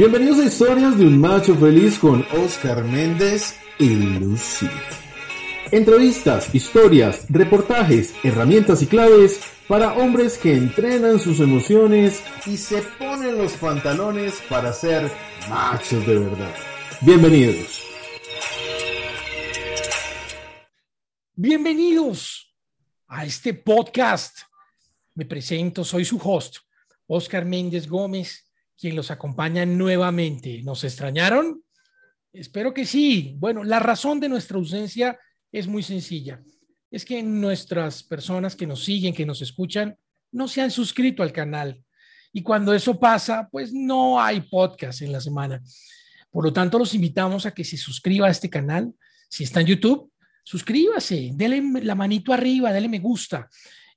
Bienvenidos a Historias de un Macho Feliz con Oscar Méndez y Lucy. Entrevistas, historias, reportajes, herramientas y claves para hombres que entrenan sus emociones y se ponen los pantalones para ser machos de verdad. Bienvenidos. Bienvenidos a este podcast. Me presento, soy su host, Oscar Méndez Gómez quien los acompaña nuevamente. ¿Nos extrañaron? Espero que sí. Bueno, la razón de nuestra ausencia es muy sencilla. Es que nuestras personas que nos siguen, que nos escuchan, no se han suscrito al canal. Y cuando eso pasa, pues no hay podcast en la semana. Por lo tanto, los invitamos a que se suscriba a este canal. Si está en YouTube, suscríbase, dele la manito arriba, dele me gusta.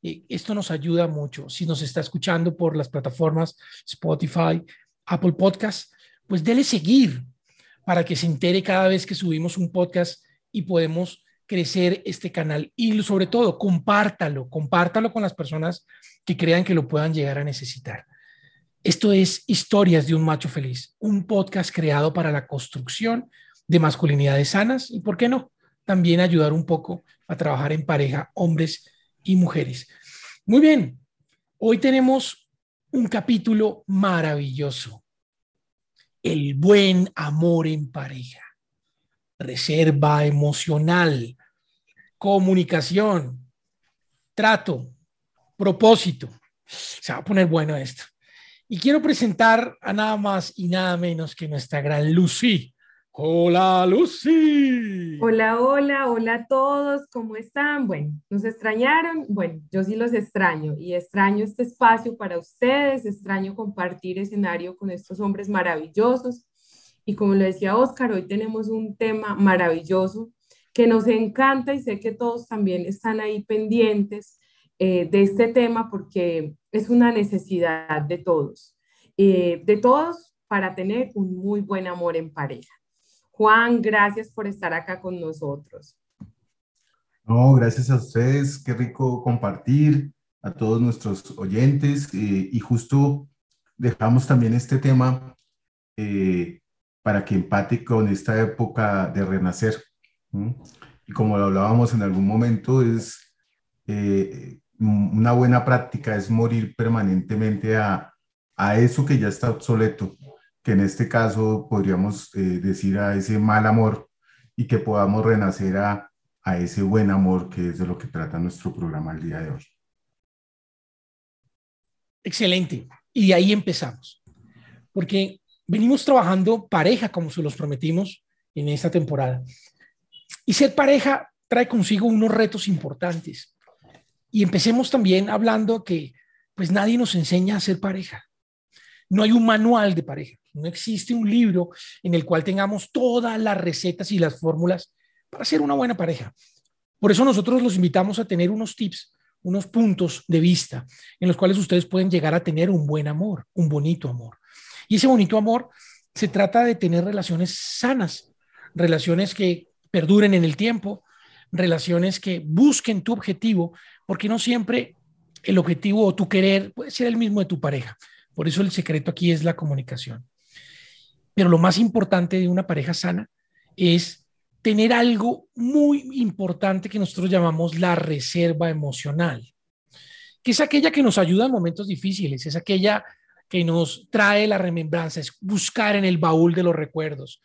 Eh, esto nos ayuda mucho. Si nos está escuchando por las plataformas Spotify, Apple Podcast, pues dele seguir para que se entere cada vez que subimos un podcast y podemos crecer este canal. Y sobre todo, compártalo, compártalo con las personas que crean que lo puedan llegar a necesitar. Esto es Historias de un Macho Feliz, un podcast creado para la construcción de masculinidades sanas y, ¿por qué no? También ayudar un poco a trabajar en pareja, hombres y mujeres. Muy bien, hoy tenemos un capítulo maravilloso. El buen amor en pareja, reserva emocional, comunicación, trato, propósito. Se va a poner bueno esto. Y quiero presentar a nada más y nada menos que nuestra gran Lucy. Hola, Lucy. Hola, hola, hola a todos, ¿cómo están? Bueno, ¿nos extrañaron? Bueno, yo sí los extraño y extraño este espacio para ustedes, extraño compartir escenario con estos hombres maravillosos. Y como lo decía Oscar, hoy tenemos un tema maravilloso que nos encanta y sé que todos también están ahí pendientes eh, de este tema porque es una necesidad de todos, eh, de todos para tener un muy buen amor en pareja. Juan, gracias por estar acá con nosotros. No, gracias a ustedes, qué rico compartir a todos nuestros oyentes eh, y justo dejamos también este tema eh, para que empate con esta época de renacer. Y como lo hablábamos en algún momento, es eh, una buena práctica, es morir permanentemente a, a eso que ya está obsoleto, que en este caso podríamos eh, decir a ese mal amor y que podamos renacer a, a ese buen amor que es de lo que trata nuestro programa el día de hoy. Excelente. Y ahí empezamos. Porque venimos trabajando pareja, como se los prometimos en esta temporada. Y ser pareja trae consigo unos retos importantes. Y empecemos también hablando que pues nadie nos enseña a ser pareja. No hay un manual de pareja. No existe un libro en el cual tengamos todas las recetas y las fórmulas para ser una buena pareja. Por eso nosotros los invitamos a tener unos tips, unos puntos de vista en los cuales ustedes pueden llegar a tener un buen amor, un bonito amor. Y ese bonito amor se trata de tener relaciones sanas, relaciones que perduren en el tiempo, relaciones que busquen tu objetivo, porque no siempre el objetivo o tu querer puede ser el mismo de tu pareja. Por eso el secreto aquí es la comunicación. Pero lo más importante de una pareja sana es tener algo muy importante que nosotros llamamos la reserva emocional, que es aquella que nos ayuda en momentos difíciles, es aquella que nos trae la remembranza, es buscar en el baúl de los recuerdos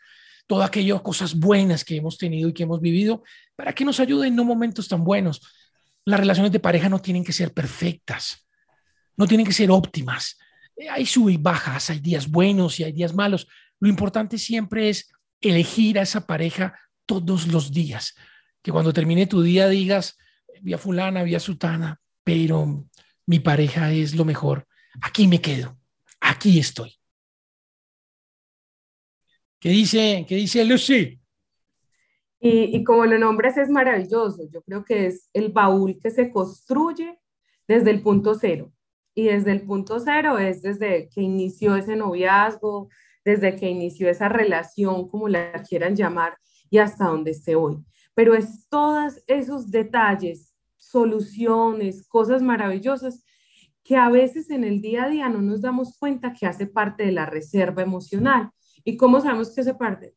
todo aquello, cosas buenas que hemos tenido y que hemos vivido, para que nos ayuden en no momentos tan buenos. Las relaciones de pareja no tienen que ser perfectas, no tienen que ser óptimas. Hay sub y bajas, hay días buenos y hay días malos, lo importante siempre es elegir a esa pareja todos los días. Que cuando termine tu día digas, vi a fulana, vi a sutana, pero mi pareja es lo mejor. Aquí me quedo. Aquí estoy. ¿Qué dice, qué dice Lucy? Y, y, como lo nombres es maravilloso. Yo creo que es el baúl que se construye desde el punto cero. Y desde el punto cero es desde que inició ese noviazgo, desde que inició esa relación, como la quieran llamar, y hasta donde esté hoy. Pero es todos esos detalles, soluciones, cosas maravillosas que a veces en el día a día no nos damos cuenta que hace parte de la reserva emocional. ¿Y cómo sabemos que hace parte?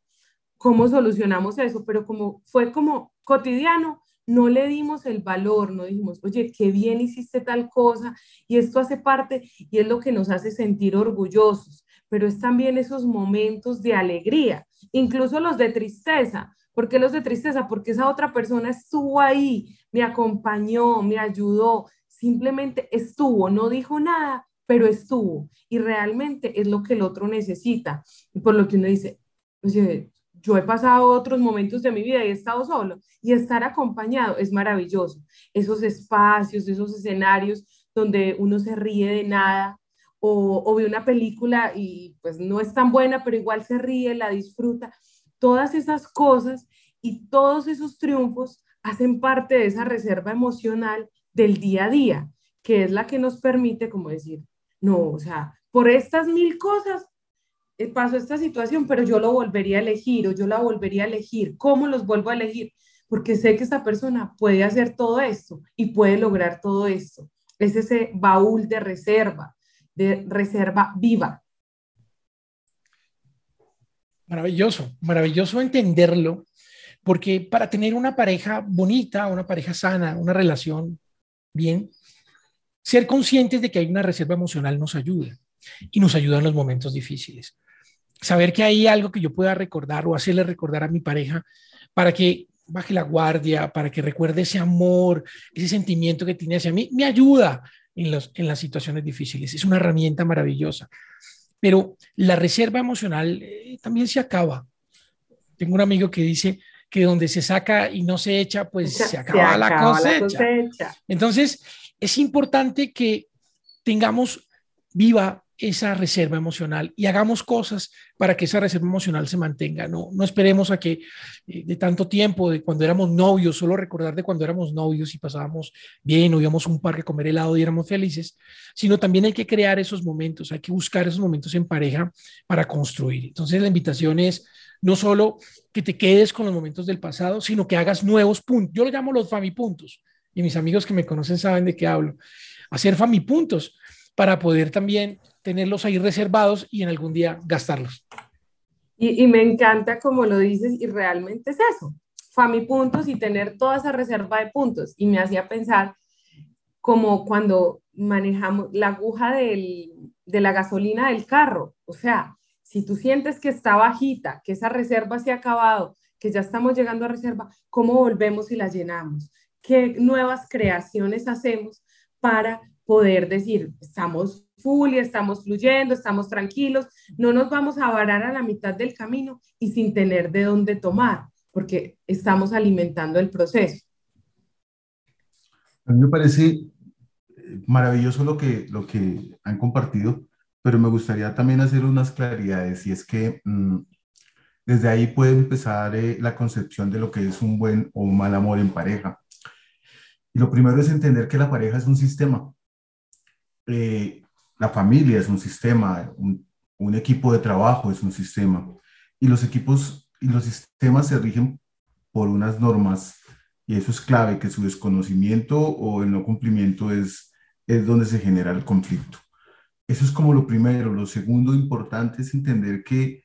¿Cómo solucionamos eso? Pero como fue como cotidiano, no le dimos el valor, no dijimos, oye, qué bien hiciste tal cosa y esto hace parte y es lo que nos hace sentir orgullosos, pero es también esos momentos de alegría, incluso los de tristeza. ¿Por qué los de tristeza? Porque esa otra persona estuvo ahí, me acompañó, me ayudó, simplemente estuvo, no dijo nada, pero estuvo. Y realmente es lo que el otro necesita. Y por lo que uno dice, oye, yo he pasado otros momentos de mi vida y he estado solo y estar acompañado es maravilloso. Esos espacios, esos escenarios donde uno se ríe de nada o, o ve una película y pues no es tan buena, pero igual se ríe, la disfruta. Todas esas cosas y todos esos triunfos hacen parte de esa reserva emocional del día a día, que es la que nos permite como decir, no, o sea, por estas mil cosas eh, pasó esta situación, pero yo lo volvería a elegir o yo la volvería a elegir. ¿Cómo los vuelvo a elegir? Porque sé que esta persona puede hacer todo esto y puede lograr todo esto. Es ese baúl de reserva, de reserva viva. Maravilloso, maravilloso entenderlo, porque para tener una pareja bonita, una pareja sana, una relación bien, ser conscientes de que hay una reserva emocional nos ayuda y nos ayuda en los momentos difíciles saber que hay algo que yo pueda recordar o hacerle recordar a mi pareja para que baje la guardia, para que recuerde ese amor, ese sentimiento que tiene hacia mí, me ayuda en, los, en las situaciones difíciles. Es una herramienta maravillosa. Pero la reserva emocional eh, también se acaba. Tengo un amigo que dice que donde se saca y no se echa, pues se, acaba, la, La cosecha. Entonces, es importante que tengamos viva esa reserva emocional y hagamos cosas para que esa reserva emocional se mantenga. No, no esperemos a que eh, de tanto tiempo, de cuando éramos novios, solo recordar de cuando éramos novios y pasábamos bien o íbamos a un parque a comer helado y éramos felices, sino también hay que crear esos momentos, hay que buscar esos momentos en pareja para construir. Entonces la invitación es no solo que te quedes con los momentos del pasado, sino que hagas nuevos puntos. Yo lo llamo los famipuntos y mis amigos que me conocen saben de qué hablo. Hacer famipuntos para poder también tenerlos ahí reservados y en algún día gastarlos. Y, me encanta como lo dices y realmente es eso, Fami puntos y tener toda esa reserva de puntos. Y me hacía pensar como cuando manejamos la aguja del, de la gasolina del carro. O sea, si tú sientes que está bajita, que esa reserva se ha acabado, que ya estamos llegando a reserva, ¿cómo volvemos y la llenamos? ¿Qué nuevas creaciones hacemos para poder decir, estamos full y estamos fluyendo, estamos tranquilos, no nos vamos a varar a la mitad del camino y sin tener de dónde tomar, porque estamos alimentando el proceso. A mí me parece eh, maravilloso lo que, lo que han compartido, pero me gustaría también hacer unas claridades y es que mm, desde ahí puede empezar eh, la concepción de lo que es un buen o un mal amor en pareja. Y lo primero es entender que la pareja es un sistema. Eh, la familia es un sistema, un, equipo de trabajo es un sistema. Y los equipos y los sistemas se rigen por unas normas y eso es clave, que su desconocimiento o el no cumplimiento es, es donde se genera el conflicto. Eso es como lo primero. Lo segundo importante es entender que,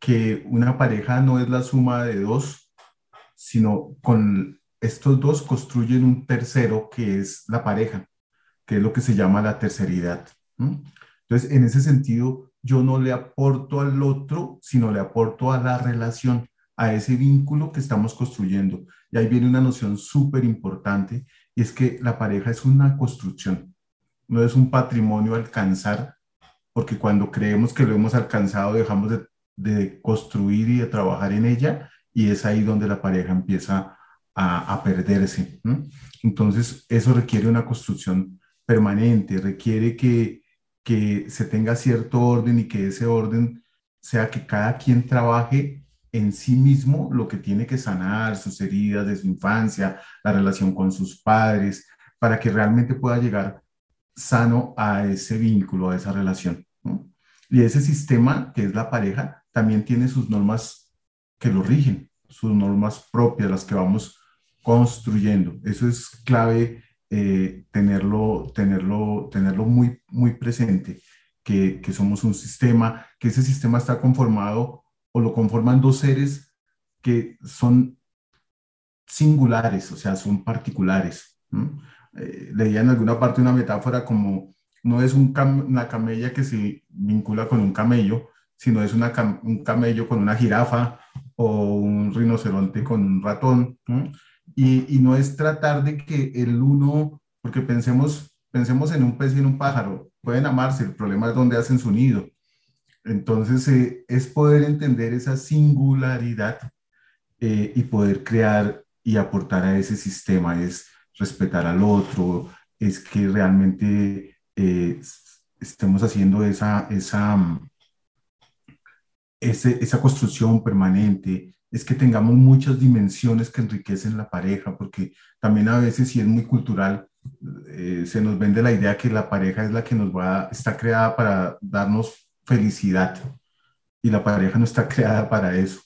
que una pareja no es la suma de dos, sino con estos dos construyen un tercero que es la pareja, que es lo que se llama la terceridad. Entonces, en ese sentido, yo no le aporto al otro, sino le aporto a la relación, a ese vínculo que estamos construyendo. Y ahí viene una noción súper importante, y es que la pareja es una construcción, no es un patrimonio alcanzar, porque cuando creemos que lo hemos alcanzado, dejamos de, construir y de trabajar en ella, y es ahí donde la pareja empieza a, perderse. Entonces, eso requiere una construcción permanente, requiere que, que se tenga cierto orden y que ese orden sea que cada quien trabaje en sí mismo lo que tiene que sanar, sus heridas de su infancia, la relación con sus padres, para que realmente pueda llegar sano a ese vínculo, a esa relación. Y ese sistema, que es la pareja, también tiene sus normas que lo rigen, sus normas propias, las que vamos construyendo. Eso es clave eh, tenerlo, tenerlo, tenerlo muy, muy presente, que, que somos un sistema, que ese sistema está conformado o lo conforman dos seres que son singulares, o sea, son particulares. Eh, leía en alguna parte una metáfora como no es un una camella que se vincula con un camello, sino es una un camello con una jirafa o un rinoceronte con un ratón. Y, y, no es tratar de que el uno, porque pensemos, pensemos en un pez y en un pájaro, pueden amarse, el problema es dónde hacen su nido. Entonces, eh, es poder entender esa singularidad eh, y poder crear y aportar a ese sistema, es respetar al otro, es que realmente eh, estemos haciendo esa, esa, esa construcción permanente, es que tengamos muchas dimensiones que enriquecen la pareja, porque también a veces, si es muy cultural, eh, se nos vende la idea que la pareja es la que nos va, está creada para darnos felicidad y la pareja no está creada para eso.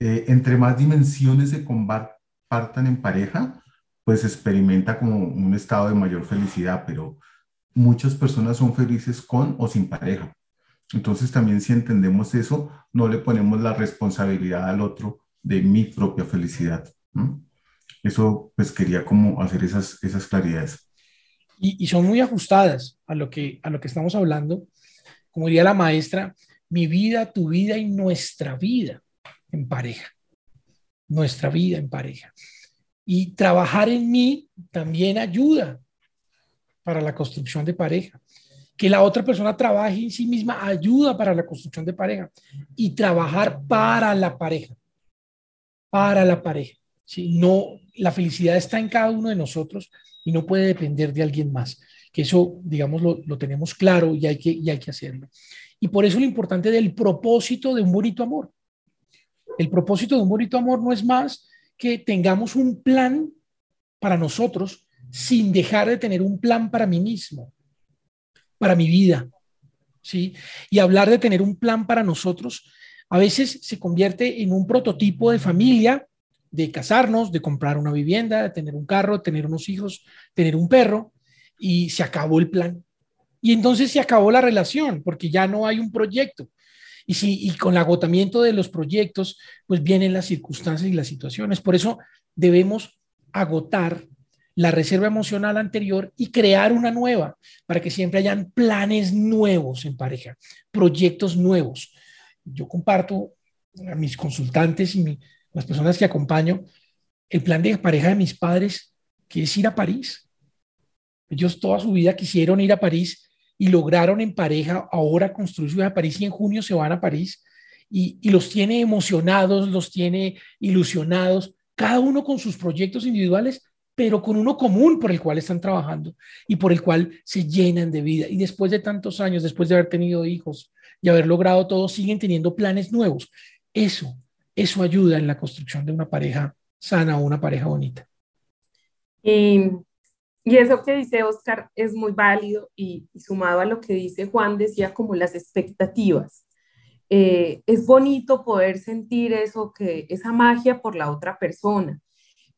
Eh, entre más dimensiones se compartan en pareja, pues experimenta como un estado de mayor felicidad, pero muchas personas son felices con o sin pareja. Entonces también si entendemos eso, no le ponemos la responsabilidad al otro de mi propia felicidad. Eso pues quería como hacer esas, esas claridades. Y, y, son muy ajustadas a lo, que, a lo que estamos hablando. Como diría la maestra, mi vida, tu vida y nuestra vida en pareja. Nuestra vida en pareja. Y trabajar en mí también ayuda para la construcción de pareja que la otra persona trabaje en sí misma ayuda para la construcción de pareja y trabajar para la pareja, para la pareja. ¿sí? No, la felicidad está en cada uno de nosotros y no puede depender de alguien más. Que eso, digamos, lo, lo tenemos claro y hay, que, y hay que hacerlo. Y por eso lo importante del propósito de un bonito amor. El propósito de un bonito amor no es más que tengamos un plan para nosotros sin dejar de tener un plan para mí mismo para mi vida. ¿sí? Y hablar de tener un plan para nosotros a veces se convierte en un prototipo de familia, de casarnos, de comprar una vivienda, de tener un carro, tener unos hijos, tener un perro, y se acabó el plan. Y entonces se acabó la relación, porque ya no hay un proyecto. Y, si, y con el agotamiento de los proyectos, pues vienen las circunstancias y las situaciones. Por eso debemos agotar la reserva emocional anterior y crear una nueva para que siempre hayan planes nuevos en pareja, proyectos nuevos. Yo comparto a mis consultantes y las personas que acompaño el plan de pareja de mis padres, que es ir a París. Ellos toda su vida quisieron ir a París y lograron en pareja ahora construir su a París y en junio se van a París y los tiene emocionados, los tiene ilusionados, cada uno con sus proyectos individuales, pero con uno común por el cual están trabajando y por el cual se llenan de vida. Y después de tantos años, después de haber tenido hijos y haber logrado todo, siguen teniendo planes nuevos. Eso, eso ayuda en la construcción de una pareja sana o una pareja bonita. Y, y eso que dice Oscar es muy válido y, sumado a lo que dice Juan, decía como las expectativas. Eh, es bonito poder sentir eso, que esa magia por la otra persona,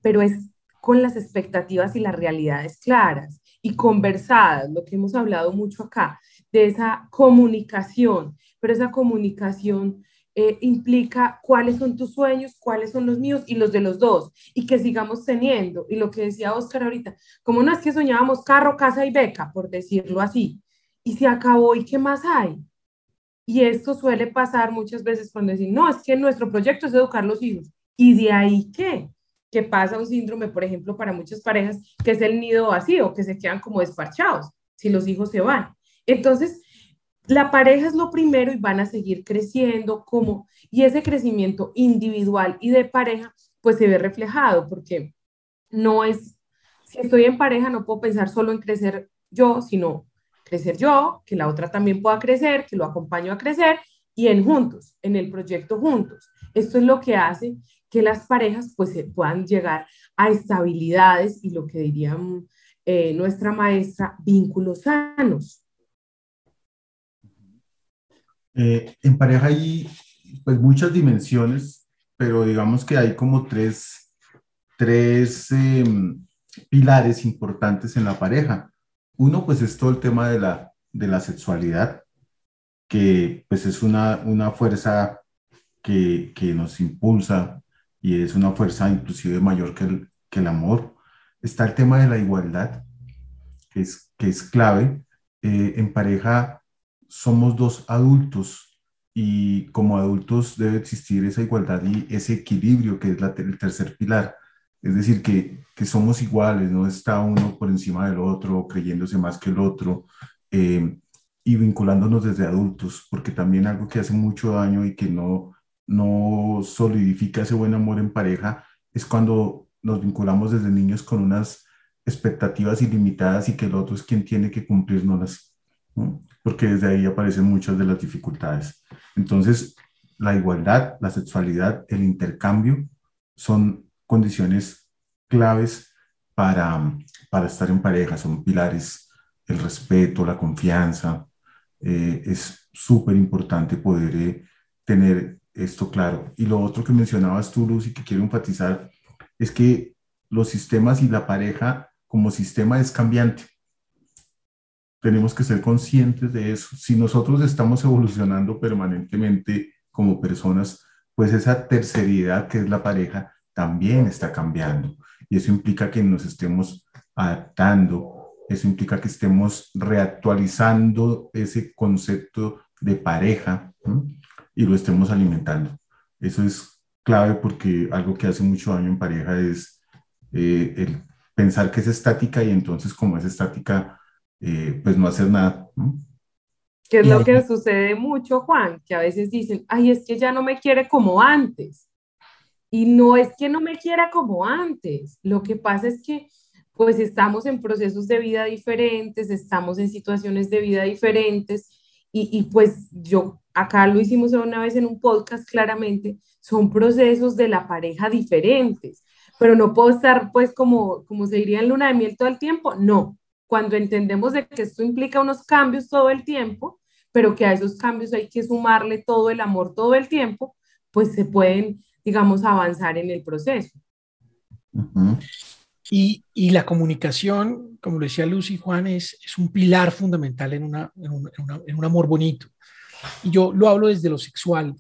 pero es con las expectativas y las realidades claras y conversadas, lo que hemos hablado mucho acá, de esa comunicación, pero esa comunicación eh, implica cuáles son tus sueños, cuáles son los míos y los de los dos, y que sigamos teniendo. Y lo que decía Oscar ahorita, como no es que soñábamos carro, casa y beca, por decirlo así, y se acabó, ¿y qué más hay? Y esto suele pasar muchas veces cuando decimos, no, es que nuestro proyecto es educar los hijos. ¿Y de ahí qué? Que pasa un síndrome, por ejemplo, para muchas parejas, que es el nido vacío, que se quedan como despachados si los hijos se van. Entonces, la pareja es lo primero y van a seguir creciendo como, y ese crecimiento individual y de pareja, pues se ve reflejado, porque no es, si estoy en pareja, no puedo pensar solo en crecer yo, sino crecer yo, que la otra también pueda crecer, que lo acompaño a crecer y en juntos, en el proyecto juntos. Esto es lo que hace que las parejas pues puedan llegar a estabilidades y lo que diría eh, nuestra maestra, vínculos sanos. Eh, en pareja hay pues muchas dimensiones, pero digamos que hay como tres, tres em, pilares importantes en la pareja. Uno, pues es todo el tema de la, de la sexualidad, que pues es una, una fuerza que, que nos impulsa y es una fuerza inclusive mayor que el, que el amor. Está el tema de la igualdad, que es, que es clave. Eh, en pareja somos dos adultos y como adultos debe existir esa igualdad y ese equilibrio que es la, el tercer pilar. Es decir, que, que, somos iguales, no está uno por encima del otro, creyéndose más que el otro, eh, y vinculándonos desde adultos, porque también algo que hace mucho daño y que no, no solidifica ese buen amor en pareja es cuando nos vinculamos desde niños con unas expectativas ilimitadas y que el otro es quien tiene que cumplirnos, ¿no? porque desde ahí aparecen muchas de las dificultades. Entonces, la igualdad, la sexualidad, el intercambio son condiciones claves para, para estar en pareja, son pilares, el respeto, la confianza. Eh, es súper importante poder eh, tener esto claro. Y lo otro que mencionabas tú, Lucy, que quiero enfatizar, es que los sistemas y la pareja como sistema es cambiante. Tenemos que ser conscientes de eso. Si nosotros estamos evolucionando permanentemente como personas, pues esa terceridad que es la pareja también está cambiando. Y eso implica que nos estemos adaptando, eso implica que estemos reactualizando ese concepto de pareja y lo estemos alimentando. Eso es clave porque algo que hace mucho daño en pareja es eh, el pensar que es estática y entonces como es estática, eh, pues no hacer nada. ¿Qué es lo que sucede mucho, Juan? Que a veces dicen, ay, es que ya no me quiere como antes. Y no es que no me quiera como antes, lo que pasa es que pues estamos en procesos de vida diferentes, estamos en situaciones de vida diferentes y, y, pues yo acá lo hicimos una vez en un podcast claramente, son procesos de la pareja diferentes, pero no puedo estar pues como, como se diría en luna de miel todo el tiempo, no, cuando entendemos de que esto implica unos cambios todo el tiempo, pero que a esos cambios hay que sumarle todo el amor todo el tiempo, pues se pueden digamos, avanzar en el proceso. y, y, la comunicación, como lo decía Lucy Juan, es, es un pilar fundamental en, una, en, un, en, un, amor bonito. Y yo lo hablo desde lo sexual,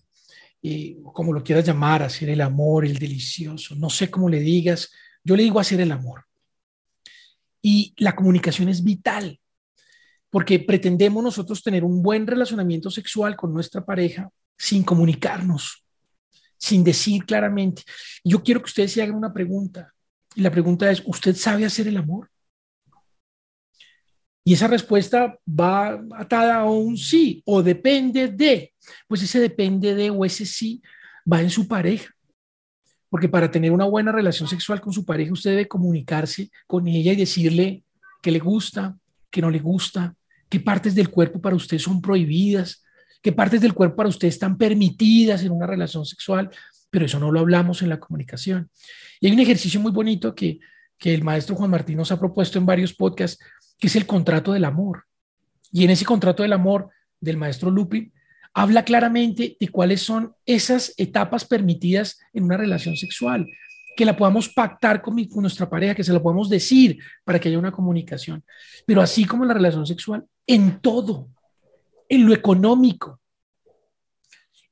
eh, como lo quieras llamar, hacer el amor, el delicioso, no sé cómo le digas, yo le digo hacer el amor. Y la comunicación es vital, porque pretendemos nosotros tener un buen relacionamiento sexual con nuestra pareja sin comunicarnos sin decir claramente. Yo quiero que ustedes se hagan una pregunta. Y la pregunta es, ¿usted sabe hacer el amor? Y esa respuesta va atada a un sí o depende de. Pues ese depende de o ese sí va en su pareja. Porque para tener una buena relación sexual con su pareja, usted debe comunicarse con ella y decirle que le gusta, que no le gusta, qué partes del cuerpo para usted son prohibidas, qué partes del cuerpo para usted están permitidas en una relación sexual, pero eso no lo hablamos en la comunicación. Y hay un ejercicio muy bonito que, que el maestro Juan Martín nos ha propuesto en varios podcasts, que es el contrato del amor. Y en ese contrato del amor del maestro Lupi, habla claramente de cuáles son esas etapas permitidas en una relación sexual, que la podamos pactar con, con, nuestra pareja, que se la podamos decir para que haya una comunicación. Pero así como la relación sexual, en todo, en lo económico,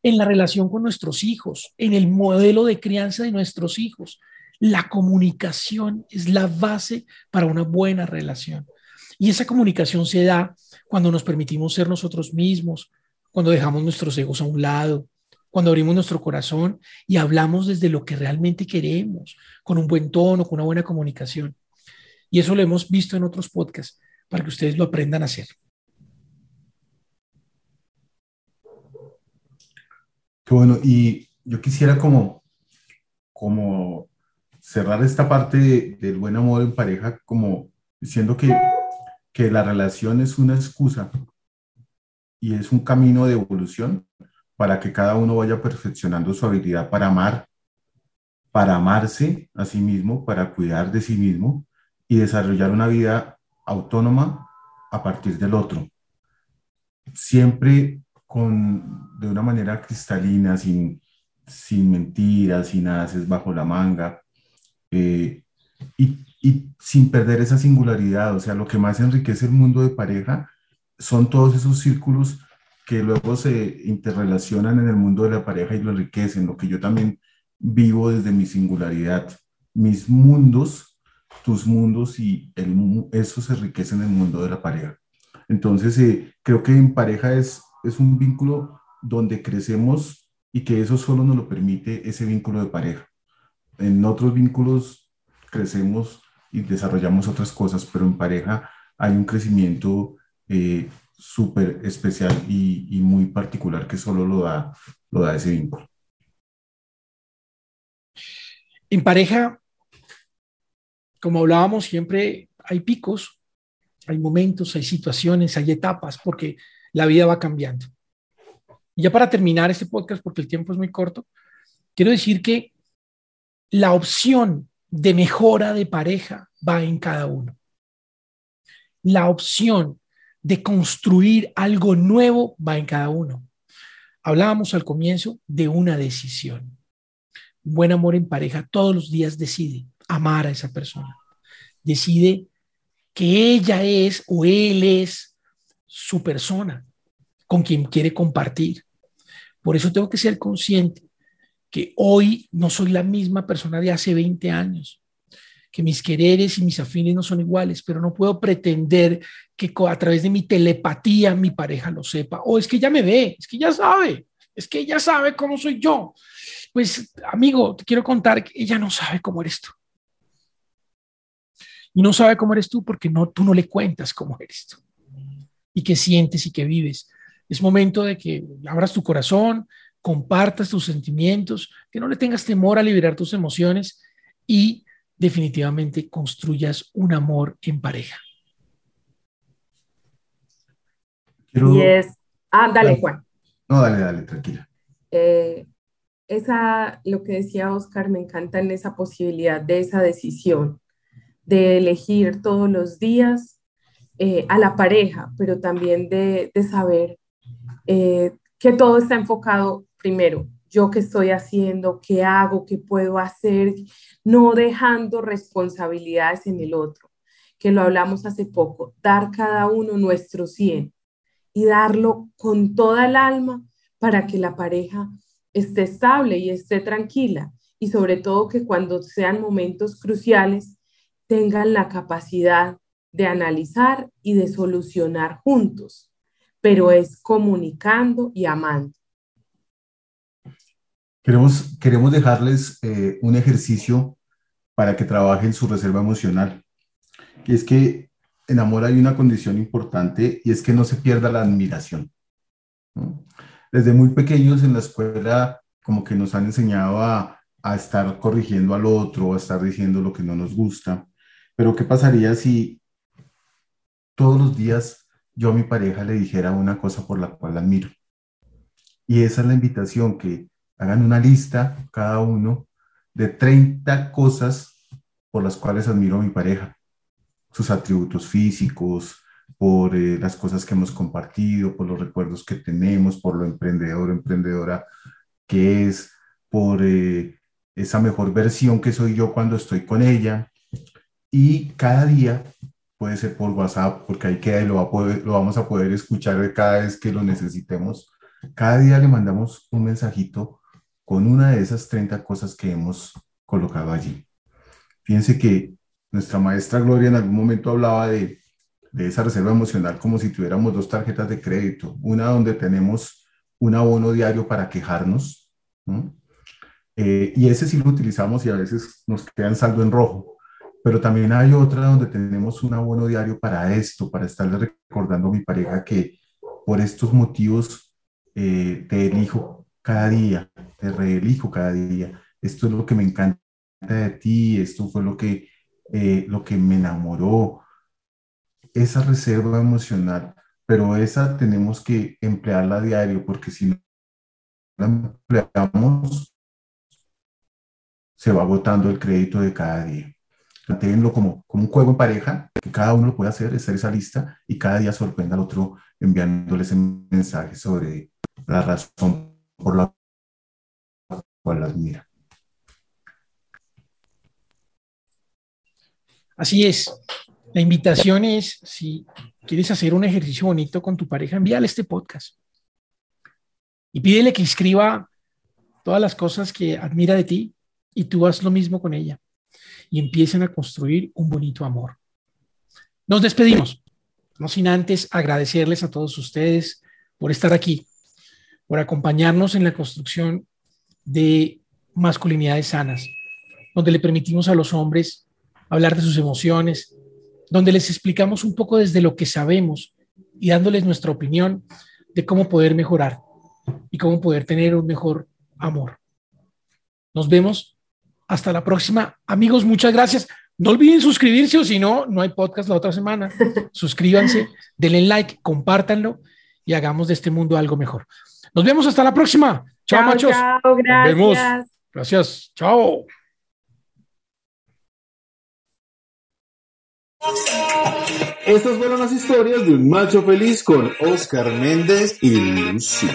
en la relación con nuestros hijos, en el modelo de crianza de nuestros hijos. La comunicación es la base para una buena relación. Y esa comunicación se da cuando nos permitimos ser nosotros mismos, cuando dejamos nuestros egos a un lado, cuando abrimos nuestro corazón y hablamos desde lo que realmente queremos, con un buen tono, con una buena comunicación. Y eso lo hemos visto en otros podcasts para que ustedes lo aprendan a hacer. bueno, y yo quisiera como, como cerrar esta parte del buen amor en pareja como diciendo que, que la relación es una excusa y es un camino de evolución para que cada uno vaya perfeccionando su habilidad para amar, para amarse a sí mismo, para cuidar de sí mismo y desarrollar una vida autónoma a partir del otro. Siempre con, de una manera cristalina, sin, sin mentiras, sin haces bajo la manga. Eh, y y sin perder esa singularidad. O sea, lo que más enriquece el mundo de pareja son todos esos círculos que luego se interrelacionan en el mundo de la pareja y lo enriquecen, lo que yo también vivo desde mi singularidad. Mis mundos, tus mundos y el, eso se enriquece en el mundo de la pareja. Entonces, eh, creo que en pareja es, es un vínculo donde crecemos y que eso solo nos lo permite ese vínculo de pareja. En otros vínculos crecemos y desarrollamos otras cosas, pero en pareja hay un crecimiento eh, súper especial y, y, muy particular que solo lo da, lo da ese vínculo. En pareja, como hablábamos, siempre hay picos, hay momentos, hay situaciones, hay etapas, porque la vida va cambiando. Y ya para terminar este podcast, porque el tiempo es muy corto, quiero decir que la opción de mejora de pareja va en cada uno. La opción de construir algo nuevo va en cada uno. Hablábamos al comienzo de una decisión. buen amor en pareja todos los días decide amar a esa persona. Decide que ella es o él es su persona con quien quiere compartir. Por eso tengo que ser consciente que hoy no soy la misma persona de hace 20 años, que mis quereres y mis afines no son iguales, pero no puedo pretender que a través de mi telepatía mi pareja lo sepa. O es que ya me ve, es que ya sabe, es que ella sabe cómo soy yo. Pues amigo, te quiero contar que ella no sabe cómo eres tú. Y no sabe cómo eres tú porque no, tú no le cuentas cómo eres tú. Y qué sientes y qué vives. Es momento de que abras tu corazón, compartas tus sentimientos, que no le tengas temor a liberar tus emociones y definitivamente construyas un amor en pareja. Y es, ah, dale Juan. No, dale, dale, tranquila. Eh, esa, lo que decía Oscar, me encanta en esa posibilidad de esa decisión, de elegir todos los días eh, a la pareja, pero también de, de saber eh, que todo está enfocado primero, yo qué estoy haciendo, qué hago, qué puedo hacer, no dejando responsabilidades en el otro, que lo hablamos hace poco, dar cada uno nuestro 100 y darlo con toda el alma para que la pareja esté estable y esté tranquila. Y sobre todo que cuando sean momentos cruciales tengan la capacidad de analizar y de solucionar juntos pero es comunicando y amando. Queremos, queremos dejarles eh, un ejercicio para que trabajen su reserva emocional. Y es que en amor hay una condición importante y es que no se pierda la admiración. Desde muy pequeños en la escuela como que nos han enseñado a, a estar corrigiendo al otro, a estar diciendo lo que no nos gusta. Pero ¿qué pasaría si todos los días yo a mi pareja le dijera una cosa por la cual la admiro. Y esa es la invitación, que hagan una lista cada uno de 30 cosas por las cuales admiro a mi pareja. Sus atributos físicos, por eh, las cosas que hemos compartido, por los recuerdos que tenemos, por lo emprendedor o emprendedora que es, por eh, esa mejor versión que soy yo cuando estoy con ella. Y cada día puede ser por WhatsApp, porque ahí queda y lo, vamos a poder escuchar cada vez que lo necesitemos. Cada día le mandamos un mensajito con una de esas 30 cosas que hemos colocado allí. Fíjense que nuestra maestra Gloria en algún momento hablaba de, de esa reserva emocional como si tuviéramos dos tarjetas de crédito, una donde tenemos un abono diario para quejarnos, eh, y ese sí lo utilizamos y a veces nos queda en saldo en rojo pero también hay otra donde tenemos un abono diario para esto, para estarle recordando a mi pareja que por estos motivos eh, te elijo cada día, te reelijo cada día. Esto es lo que me encanta de ti, esto fue lo que, eh, lo que me enamoró. Esa reserva emocional, pero esa tenemos que emplearla a diario porque si no la empleamos, se va agotando el crédito de cada día plantéenlo como, como un juego en pareja, que cada uno lo puede hacer, hacer esa lista y cada día sorprenda al otro enviándole ese mensaje sobre la razón por la cual las mira. Así es. La invitación es, si quieres hacer un ejercicio bonito con tu pareja, envíale este podcast. Y pídele que escriba todas las cosas que admira de ti y tú haz lo mismo con ella. Y empiecen a construir un bonito amor. Nos despedimos, no sin antes agradecerles a todos ustedes por estar aquí, por acompañarnos en la construcción de masculinidades sanas, donde le permitimos a los hombres hablar de sus emociones, donde les explicamos un poco desde lo que sabemos y dándoles nuestra opinión de cómo poder mejorar y cómo poder tener un mejor amor. Nos vemos. Hasta la próxima. Amigos, muchas gracias. No olviden suscribirse o si no, no hay podcast la otra semana. Suscríbanse, denle like, compártanlo y hagamos de este mundo algo mejor. Nos vemos hasta la próxima. Chao, machos. Chao, gracias. Nos vemos. Gracias. Chao. Estas fueron las historias de un macho feliz con Oscar Méndez y Lucía.